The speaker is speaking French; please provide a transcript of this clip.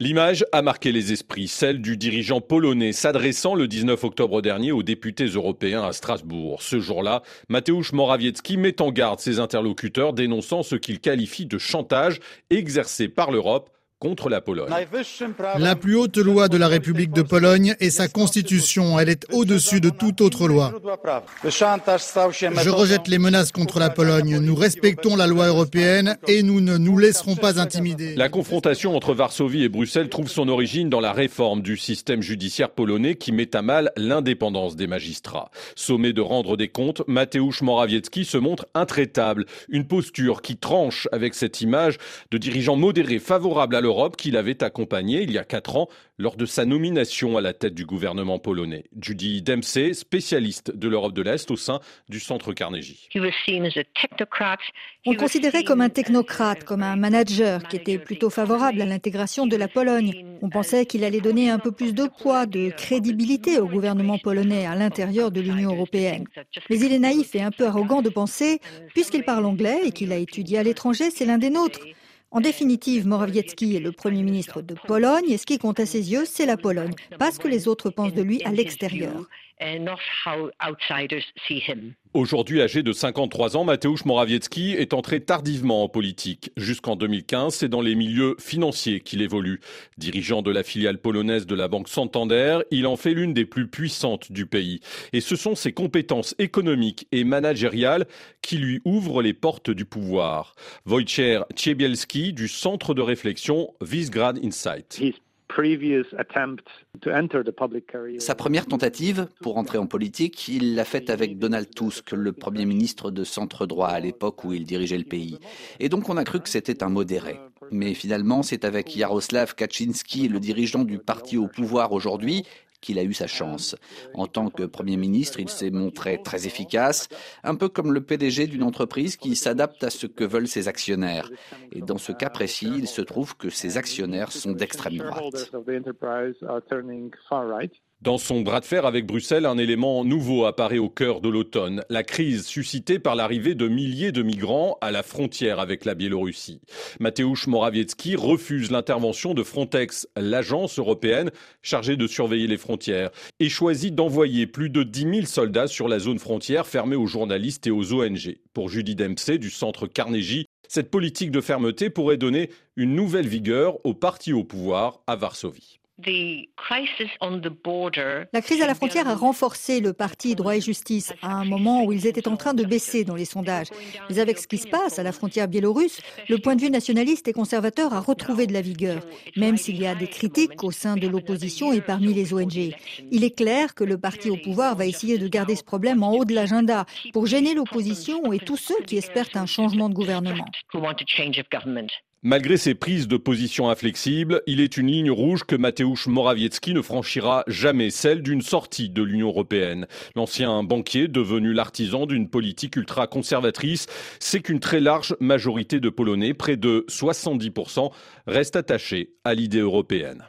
L'image a marqué les esprits, celle du dirigeant polonais s'adressant le 19 octobre dernier aux députés européens à Strasbourg. Ce jour-là, Mateusz Morawiecki met en garde ses interlocuteurs dénonçant ce qu'il qualifie de chantage exercé par l'Europe contre la Pologne. La plus haute loi de la République de Pologne est sa constitution. Elle est au-dessus de toute autre loi. Je rejette les menaces contre la Pologne. Nous respectons la loi européenne et nous ne nous laisserons pas intimider. La confrontation entre Varsovie et Bruxelles trouve son origine dans la réforme du système judiciaire polonais qui met à mal l'indépendance des magistrats. Sommé de rendre des comptes, Mateusz Morawiecki se montre intraitable. Une posture qui tranche avec cette image de dirigeant modéré favorable à l'Europe Europe qu'il avait accompagné il y a quatre ans lors de sa nomination à la tête du gouvernement polonais. Judy Dempsey, spécialiste de l'Europe de l'Est au sein du Centre Carnegie. On considérait comme un technocrate, comme un manager qui était plutôt favorable à l'intégration de la Pologne. On pensait qu'il allait donner un peu plus de poids, de crédibilité au gouvernement polonais à l'intérieur de l'Union européenne. Mais il est naïf et un peu arrogant de penser, puisqu'il parle anglais et qu'il a étudié à l'étranger, c'est l'un des nôtres. En définitive, Morawiecki est le Premier ministre de Pologne et ce qui compte à ses yeux, c'est la Pologne, pas ce que les autres pensent de lui à l'extérieur. Aujourd'hui âgé de 53 ans, Mateusz Morawiecki est entré tardivement en politique. Jusqu'en 2015, c'est dans les milieux financiers qu'il évolue. Dirigeant de la filiale polonaise de la banque Santander, il en fait l'une des plus puissantes du pays. Et ce sont ses compétences économiques et managériales qui lui ouvrent les portes du pouvoir. Wojciech Ciebielski du centre de réflexion Visgrad Insight. Sa première tentative pour entrer en politique, il l'a faite avec Donald Tusk, le premier ministre de centre droit à l'époque où il dirigeait le pays. Et donc on a cru que c'était un modéré. Mais finalement, c'est avec Jaroslav Kaczynski, le dirigeant du parti au pouvoir aujourd'hui, qu'il a eu sa chance. En tant que Premier ministre, il s'est montré très efficace, un peu comme le PDG d'une entreprise qui s'adapte à ce que veulent ses actionnaires. Et dans ce cas précis, il se trouve que ses actionnaires sont d'extrême droite. Dans son bras de fer avec Bruxelles, un élément nouveau apparaît au cœur de l'automne, la crise suscitée par l'arrivée de milliers de migrants à la frontière avec la Biélorussie. Mateusz Morawiecki refuse l'intervention de Frontex, l'agence européenne chargée de surveiller les frontières, et choisit d'envoyer plus de 10 000 soldats sur la zone frontière fermée aux journalistes et aux ONG. Pour Judy Dempsey du centre Carnegie, cette politique de fermeté pourrait donner une nouvelle vigueur au parti au pouvoir à Varsovie. La crise à la frontière a renforcé le parti droit et justice à un moment où ils étaient en train de baisser dans les sondages. Mais avec ce qui se passe à la frontière biélorusse, le point de vue nationaliste et conservateur a retrouvé de la vigueur, même s'il y a des critiques au sein de l'opposition et parmi les ONG. Il est clair que le parti au pouvoir va essayer de garder ce problème en haut de l'agenda pour gêner l'opposition et tous ceux qui espèrent un changement de gouvernement. Malgré ses prises de position inflexibles, il est une ligne rouge que Mateusz Morawiecki ne franchira jamais, celle d'une sortie de l'Union européenne. L'ancien banquier, devenu l'artisan d'une politique ultra-conservatrice, sait qu'une très large majorité de Polonais, près de 70%, restent attachés à l'idée européenne.